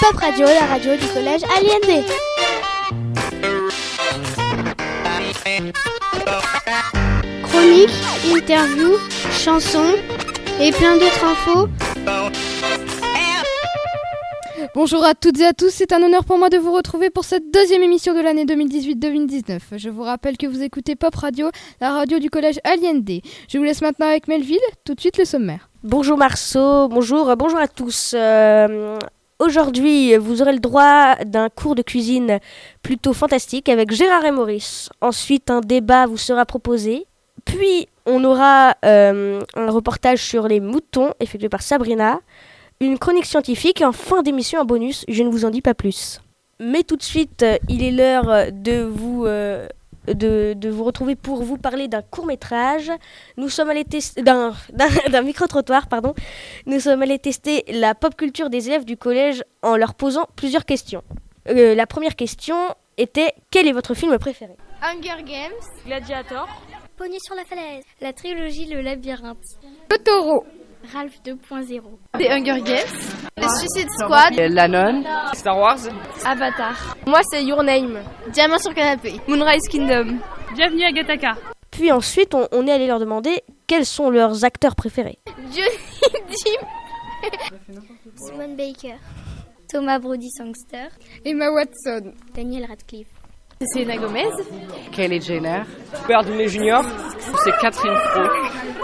Pop Radio, la radio du collège Aliendé. Chronique, interview, chansons et plein d'autres infos. Bonjour à toutes et à tous, c'est un honneur pour moi de vous retrouver pour cette deuxième émission de l'année 2018-2019. Je vous rappelle que vous écoutez Pop Radio, la radio du collège Allende. Je vous laisse maintenant avec Melville, tout de suite le sommaire. Bonjour Marceau, bonjour, bonjour à tous. Euh, Aujourd'hui, vous aurez le droit d'un cours de cuisine plutôt fantastique avec Gérard et Maurice. Ensuite, un débat vous sera proposé. Puis, on aura euh, un reportage sur les moutons effectué par Sabrina, une chronique scientifique et en fin d'émission un bonus. Je ne vous en dis pas plus. Mais tout de suite, il est l'heure de vous euh, de, vous retrouver pour vous parler d'un court métrage. Nous sommes allés tester d'un, micro-trottoir, pardon. Nous sommes allés tester la pop culture des élèves du collège en leur posant plusieurs questions. Euh, la première question était quel est votre film préféré? Hunger Games, Gladiator, Pony sur la falaise, la trilogie Le Labyrinthe, Totoro. Ralph 2.0. The Hunger Games, The Suicide Squad, La Nonne, Star Wars, Avatar. Moi c'est Your Name, Diamant sur canapé, Moonrise Kingdom. Bienvenue à Gataka. Puis ensuite, on, est allé leur demander quels sont leurs acteurs préférés. Johnny Depp, Simone Baker, Thomas Brody Sangster, Emma Watson, Daniel Radcliffe. Selena Gomez, Kelly Jenner, Robert Downey Jr., c'est Catherine Fro,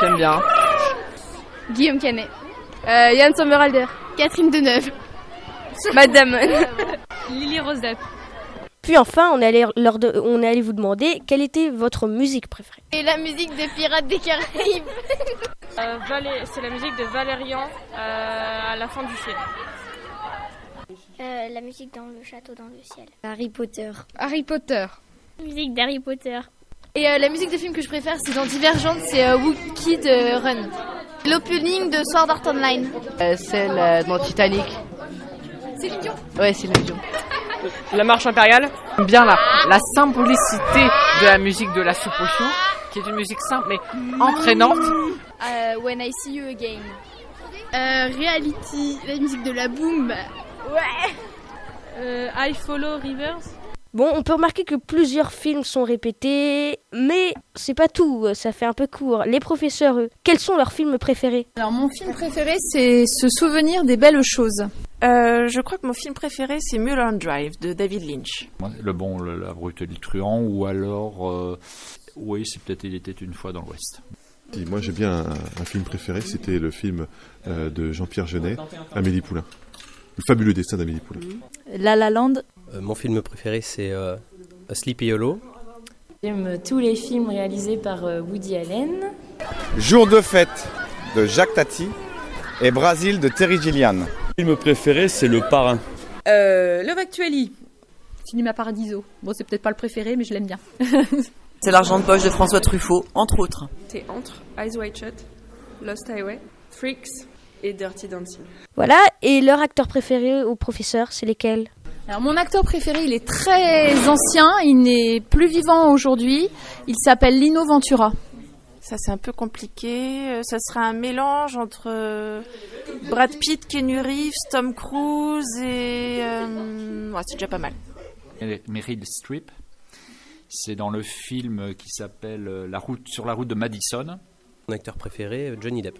j'aime bien. Guillaume Canet, euh, Yann Sommerhalder, Catherine Deneuve, Madame Lily Rose Puis enfin, on est, allé leur on est allé vous demander quelle était votre musique préférée. Et la musique des Pirates des Caraïbes. euh, c'est la musique de Valérian euh, à la fin du film. Euh, la musique dans le château dans le ciel. Harry Potter. Harry Potter. musique d'Harry Potter. Et euh, la musique de film que je préfère, c'est dans Divergente, c'est euh, Wookiee de Run. L'opening de Sword Art Online. celle dans Titanic. C'est Dion Ouais, c'est Dion. La marche impériale. Bien la, la simplicité de la musique de la soupe au chou, qui est une musique simple mais entraînante. when I See You Again. reality, la musique de la boom. Ouais. Euh, I Follow Rivers. Bon, on peut remarquer que plusieurs films sont répétés, mais c'est pas tout, ça fait un peu court. Les professeurs, eux, quels sont leurs films préférés? Alors mon film préféré, c'est Se souvenir des belles choses. Euh, je crois que mon film préféré, c'est Mulholland Drive de David Lynch. Le bon, le, la brute et le truand, ou alors, euh, oui, c'est peut-être Il était une fois dans l'Ouest. moi j'ai bien un, film préféré, c'était le film euh, de Jean-Pierre Jeunet, Amélie Poulain. Le fabuleux destin d'Amélie Poulain. La La Land. Euh, mon film préféré, c'est euh, Sleepy Hollow. J'aime tous les films réalisés par euh, Woody Allen. Jour de fête de Jacques Tati et Brasil de Terry Gilliam. Mon film préféré, c'est Le Parrain. Euh, Love Actually. Cinéma Paradiso. Bon, c'est peut-être pas le préféré, mais je l'aime bien. c'est L'argent de poche de François Truffaut, entre autres. C'est Entre, Eyes Wide Shut, Lost Highway, Freaks, et Dirty Dancing. Voilà, et leur acteur préféré au professeur, c'est lesquels? Alors mon acteur préféré, il est très ancien, il n'est plus vivant aujourd'hui. Il s'appelle Lino Ventura. Ça c'est un peu compliqué. Euh, ça sera un mélange entre euh, Brad Pitt, Kenny Reeves, Tom Cruise et euh... ouais, c'est déjà pas mal. Meryl Streep. C'est dans le film qui s'appelle La route sur la route de Madison. Mon acteur préféré, Johnny Depp.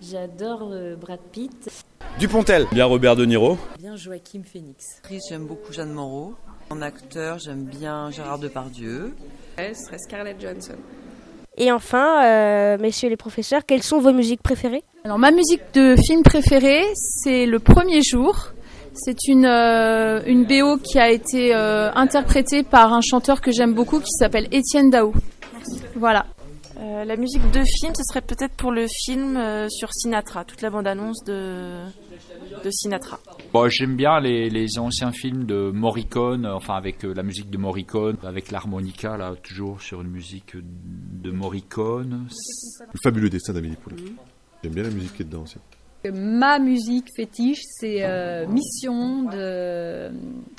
J'adore euh, Brad Pitt. Dupontel. Bien Robert De Niro. Bien Joachim Phoenix. J'aime beaucoup Jeanne Moreau. En acteur, j'aime bien Gérard Depardieu. Elle serait Scarlett Johansson. Et enfin, euh, messieurs les professeurs, quelles sont vos musiques préférées? Alors ma musique de film préférée, c'est Le Premier Jour. C'est une, euh, une BO qui a été interprétée par un chanteur que j'aime beaucoup qui s'appelle Étienne Dao. Voilà. Euh, la musique de film, ce serait peut-être pour le film euh, sur Sinatra, toute la bande-annonce de, de Sinatra. Bon, J'aime bien les, les, anciens films de Morricone, enfin avec euh, la musique de Morricone, avec l'harmonica, là, toujours sur une musique de Morricone. Le fabuleux destin d'Amélie Poulain. J'aime bien la musique qui est dedans aussi. Ma musique fétiche, c'est Mission de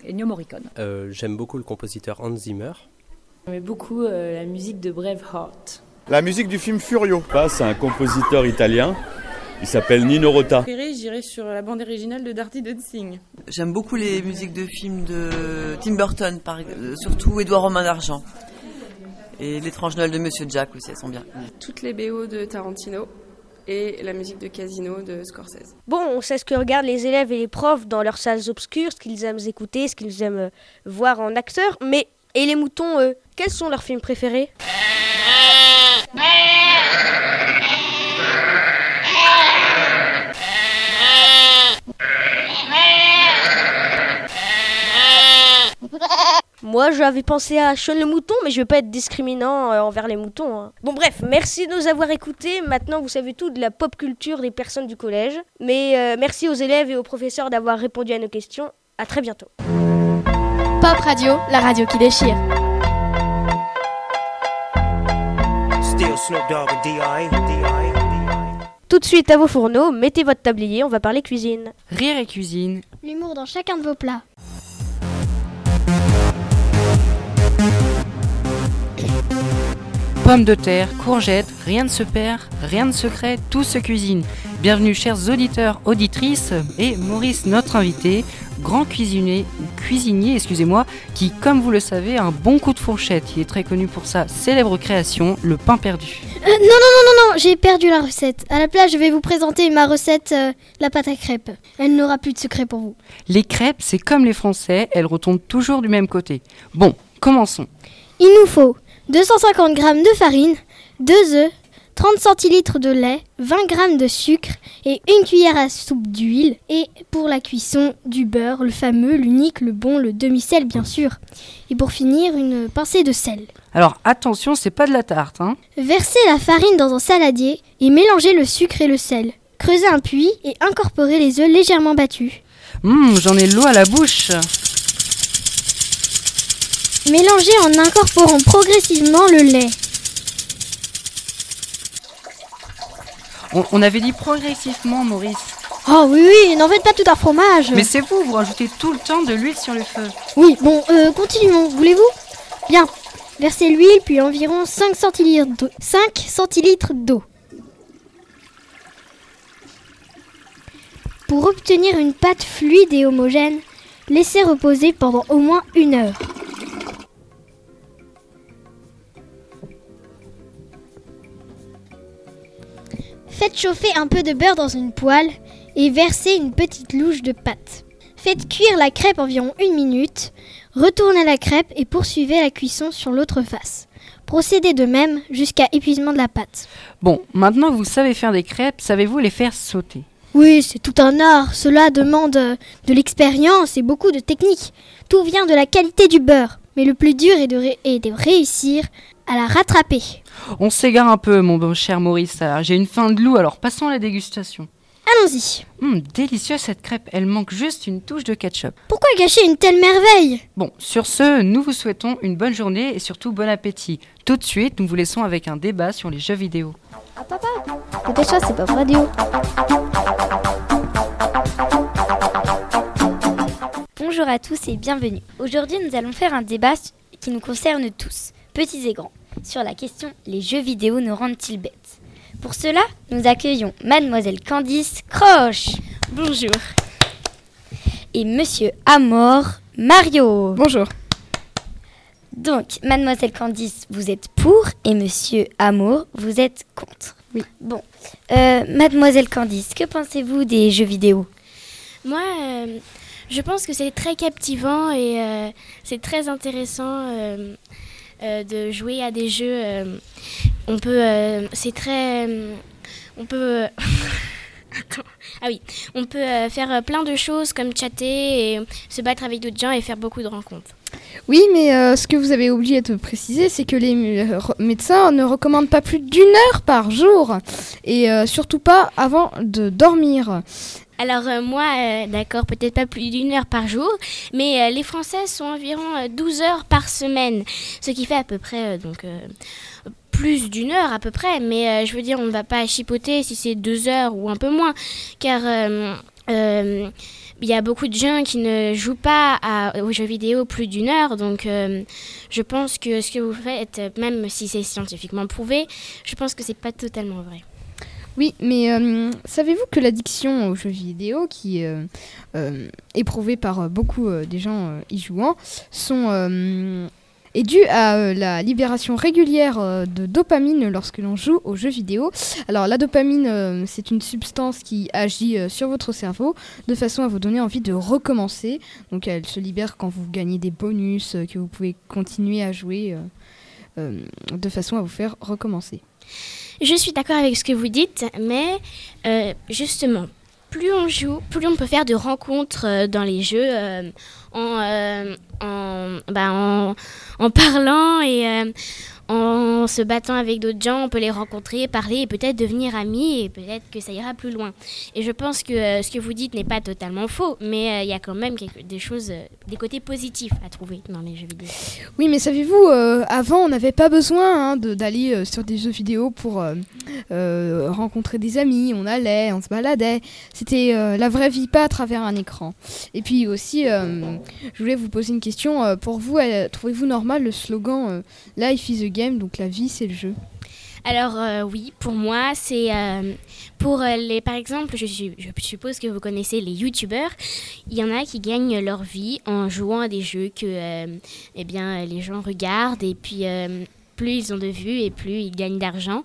Ennio Morricone. J'aime beaucoup le compositeur Hans Zimmer. J'aime beaucoup la musique de Braveheart. La musique du film Furio. C'est un compositeur italien Il s'appelle Nino Rota. J'irai sur la bande originale de Dirty Dancing. J'aime beaucoup les musiques de films de Tim Burton, par, euh, surtout Édouard Romain d'Argent. Et l'étrange Noël de Monsieur Jack aussi, elles sont bien. Toutes les BO de Tarantino et la musique de Casino de Scorsese. Bon, on sait ce que regardent les élèves et les profs dans leurs salles obscures, ce qu'ils aiment écouter, ce qu'ils aiment euh, voir en acteurs, mais et les moutons, eux, quels sont leurs films préférés? Moi, j'avais pensé à Sean le mouton, mais je vais pas être discriminant euh, envers les moutons. hein. Bon, bref, merci de nous avoir écoutés. Maintenant, vous savez tout de la pop culture des personnes du collège. Mais euh, merci aux élèves et aux professeurs d'avoir répondu à nos questions. À très bientôt. Pop Radio, la radio qui déchire. Tout de suite à vos fourneaux, mettez votre tablier, on va parler cuisine. Rire et cuisine. L'humour dans chacun de vos plats. Pommes de terre, courgettes, rien ne se perd, rien de secret, tout se cuisine. Bienvenue chers auditeurs, auditrices et Maurice, notre invité, grand cuisinier, cuisinier excusez-moi, qui comme vous le savez a un bon coup de fourchette. Il est très connu pour sa célèbre création, le pain perdu. Euh, non, non, non, non, non, j'ai perdu la recette. À la place, je vais vous présenter ma recette, euh, la pâte à crêpes. Elle n'aura plus de secret pour vous. Les crêpes, c'est comme les Français, elles retombent toujours du même côté. Bon, commençons. Il nous faut 250 g de farine, 2 œufs, 30 centilitres de lait, 20 g de sucre et une cuillère à soupe d'huile. Et pour la cuisson, du beurre, le fameux, l'unique, le bon, le demi-sel bien sûr. Et pour finir, une pincée de sel. Alors attention, c'est pas de la tarte, hein. Versez la farine dans un saladier et mélangez le sucre et le sel. Creusez un puits et incorporez les œufs légèrement battus. Hum, j'en ai l'eau à la bouche. Mélangez en incorporant progressivement le lait. On, on avait dit progressivement, Maurice. Oh oui, oui, n'en faites pas tout un fromage. Mais c'est vous, vous rajoutez tout le temps de l'huile sur le feu. Oui, bon, euh, continuons, voulez-vous? Bien. Versez l'huile, puis environ 5 centilitres d'eau. 5 centilitres d'eau. Pour obtenir une pâte fluide et homogène, laissez reposer pendant au moins une heure. Faites chauffer un peu de beurre dans une poêle et versez une petite louche de pâte. Faites cuire la crêpe environ une minute, retournez la crêpe et poursuivez la cuisson sur l'autre face. Procédez de même jusqu'à épuisement de la pâte. Bon, maintenant que vous savez faire des crêpes, savez-vous les faire sauter? Oui, c'est tout un art. Cela demande euh, de l'expérience et beaucoup de technique. Tout vient de la qualité du beurre. Mais le plus dur est de, ré- est de réussir à la rattraper. On s'égare un peu, mon bon cher Maurice. Alors, J'ai une faim de loup, alors passons à la dégustation. Allons-y. Hum, délicieuse cette crêpe, elle manque juste une touche de ketchup. Pourquoi gâcher une telle merveille? Bon, sur ce, nous vous souhaitons une bonne journée et surtout bon appétit. Tout de suite, nous vous laissons avec un débat sur les jeux vidéo. Ah papa, c'est pas radio. Bonjour à tous et bienvenue. Aujourd'hui, nous allons faire un débat qui nous concerne tous, petits et grands, sur la question les jeux vidéo nous rendent-ils bêtes? Pour cela, nous accueillons mademoiselle Candice Croche. Bonjour. Et monsieur Amor Mario. Bonjour. Donc, mademoiselle Candice, vous êtes pour et monsieur Amour, vous êtes contre. Oui. Bon, Euh, mademoiselle Candice, que pensez-vous des jeux vidéo? Moi, euh, je pense que c'est très captivant et euh, c'est très intéressant euh, euh, de jouer à des jeux. on peut, c'est très, on peut. Ah oui, on peut faire plein de choses comme chatter et se battre avec d'autres gens et faire beaucoup de rencontres. Oui, mais ce que vous avez oublié de préciser, c'est que les médecins ne recommandent pas plus d'une heure par jour et surtout pas avant de dormir. Alors euh, moi, euh, d'accord, peut-être pas plus d'une heure par jour, mais euh, les Français sont environ euh, 12 heures par semaine, ce qui fait à peu près donc plus d'une heure à peu près. Mais je veux dire, on ne va pas chipoter si c'est deux heures ou un peu moins, car il y a beaucoup de gens qui ne jouent pas aux jeux vidéo plus d'une heure, donc je pense que ce que vous faites, même si c'est scientifiquement prouvé, je pense que c'est pas totalement vrai. Oui, mais euh, savez-vous que l'addiction aux jeux vidéo, qui est euh, euh, éprouvée par beaucoup des gens y jouant, est due à la libération régulière de dopamine lorsque l'on joue aux jeux vidéo. Alors la dopamine, c'est une substance qui agit sur votre cerveau de façon à vous donner envie de recommencer. Donc elle se libère quand vous gagnez des bonus, que vous pouvez continuer à jouer de façon à vous faire recommencer. Je suis d'accord avec ce que vous dites, mais euh, justement, plus on joue, plus on peut faire de rencontres euh, dans les jeux euh, en, euh, en, bah, en, en parlant et euh, en se battant avec d'autres gens. On peut les rencontrer, parler et peut-être devenir amis et peut-être que ça ira plus loin. Et je pense que euh, ce que vous dites n'est pas totalement faux, mais il y a quand même des choses, des côtés positifs à trouver dans les jeux vidéo. Oui, mais savez-vous, avant, on n'avait pas besoin hein, d'aller sur des jeux vidéo pour rencontrer des amis. On allait, on se baladait. C'était la vraie vie, pas à travers un écran. Et puis aussi, je voulais vous poser une question. euh, pour vous, euh, trouvez-vous normal le slogan euh, Life is a game, donc la vie, c'est le jeu? Alors oui, pour moi, c'est pour les, par exemple, je, suppose que vous connaissez les youtubeurs. Il y en a qui gagnent leur vie en jouant à des jeux que, euh, eh bien, les gens regardent et puis. plus ils ont de vues et plus ils gagnent d'argent.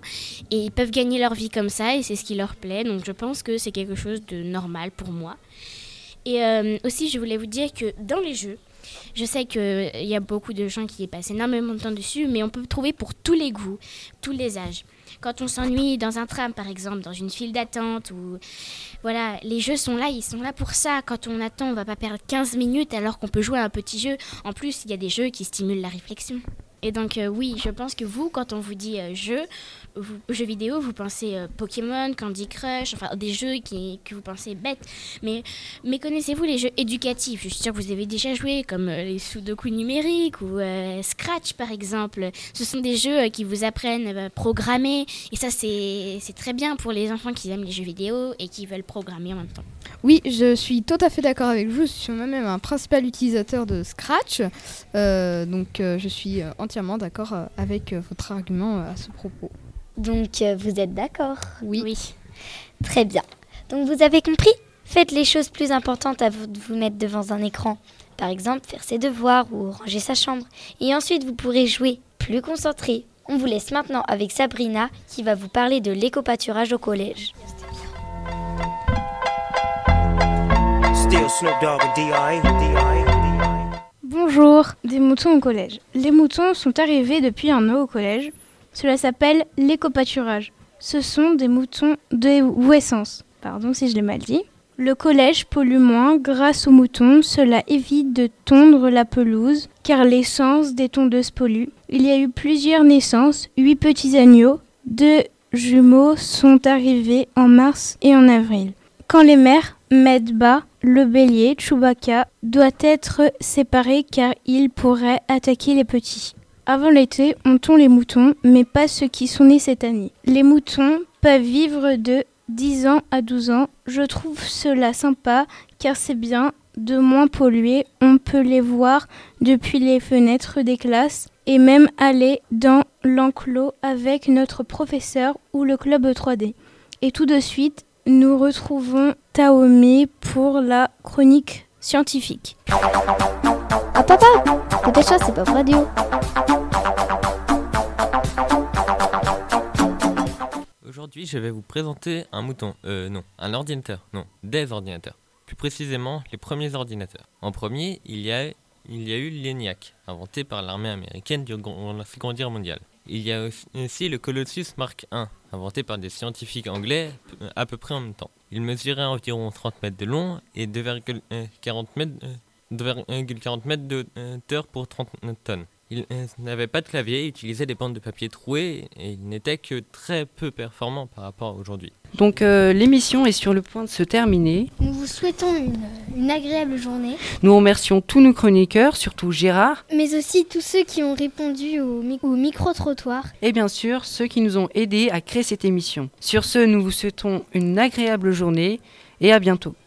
Et ils peuvent gagner leur vie comme ça et c'est ce qui leur plaît. Donc je pense que c'est quelque chose de normal pour moi. Et euh, aussi, je voulais vous dire que dans les jeux, je sais qu'il y a beaucoup de gens qui y passent énormément de temps dessus, mais on peut trouver pour tous les goûts, tous les âges. Quand on s'ennuie dans un tram, par exemple, dans une file d'attente, ou voilà, les jeux sont là, ils sont là pour ça. Quand on attend, on va pas perdre 15 minutes alors qu'on peut jouer à un petit jeu. En plus, il y a des jeux qui stimulent la réflexion. Et donc euh, oui, je pense que vous, quand on vous dit euh, jeu, jeux vidéo, vous pensez euh, Pokémon, Candy Crush, enfin des jeux qui, que vous pensez bêtes. Mais, mais connaissez-vous les jeux éducatifs? Je suis sûre que vous avez déjà joué, comme euh, les Sudoku numériques ou Scratch par exemple. Ce sont des jeux qui vous apprennent à programmer. Et ça, c'est très bien pour les enfants qui aiment les jeux vidéo et qui veulent programmer en même temps. Oui, je suis tout à fait d'accord avec vous. Je suis moi-même un principal utilisateur de Scratch. Donc, je suis euh, entièrement d'accord euh, avec euh, votre argument euh, à ce propos. Donc vous êtes d'accord? Oui. Oui. Très bien. Donc vous avez compris? Faites les choses plus importantes avant de vous mettre devant un écran. Par exemple, faire ses devoirs ou ranger sa chambre. Et ensuite, vous pourrez jouer plus concentré. On vous laisse maintenant avec Sabrina qui va vous parler de l'éco-pâturage au collège. Still Snoop Dogg and D.I. D.I. Bonjour, des moutons au collège. Les moutons sont arrivés depuis un an au collège. Cela s'appelle l'éco-pâturage. Ce sont des moutons de ouessence. Pardon si je l'ai mal dit. Le collège pollue moins grâce aux moutons. Cela évite de tondre la pelouse car l'essence des tondeuses pollue. Il y a eu plusieurs naissances, huit petits agneaux. Deux jumeaux sont arrivés en mars et en avril. Quand les mères mettent bas, le bélier, Chewbacca, doit être séparé car il pourrait attaquer les petits. Avant l'été, on tond les moutons, mais pas ceux qui sont nés cette année. Les moutons peuvent vivre de 10 ans à 12 ans. Je trouve cela sympa car c'est bien de moins polluer. On peut les voir depuis les fenêtres des classes et même aller dans l'enclos avec notre professeur ou le club 3D. Et tout de suite, nous retrouvons Taomi pour la chronique scientifique. Ah papa Dépêche-toi, c'est pas radio. Aujourd'hui, je vais vous présenter un mouton. Euh, non, un ordinateur. Non, des ordinateurs. Plus précisément, les premiers ordinateurs. En premier, il y a, il y a eu l'ENIAC, inventé par l'armée américaine durant la Seconde Guerre mondiale. Il y a aussi- le Colossus Mark I, inventé par des scientifiques anglais euh, à peu près en même temps. Il mesurait environ 30 mètres de long et 2,40 mètres, euh, 2,40 mètres de euh, hauteur pour 30 tonnes. Il euh, n'avait pas de clavier, il utilisait des bandes de papier trouées et il n'était que très peu performant par rapport à aujourd'hui. Donc euh, l'émission est sur le point de se terminer. Nous vous souhaitons une, une agréable journée, Nous remercions tous nos chroniqueurs, surtout Gérard, mais aussi tous ceux qui ont répondu au, mi- au micro-trottoir. et bien sûr ceux qui nous ont aidés à créer cette émission. Sur ce, nous vous souhaitons une agréable journée et à bientôt.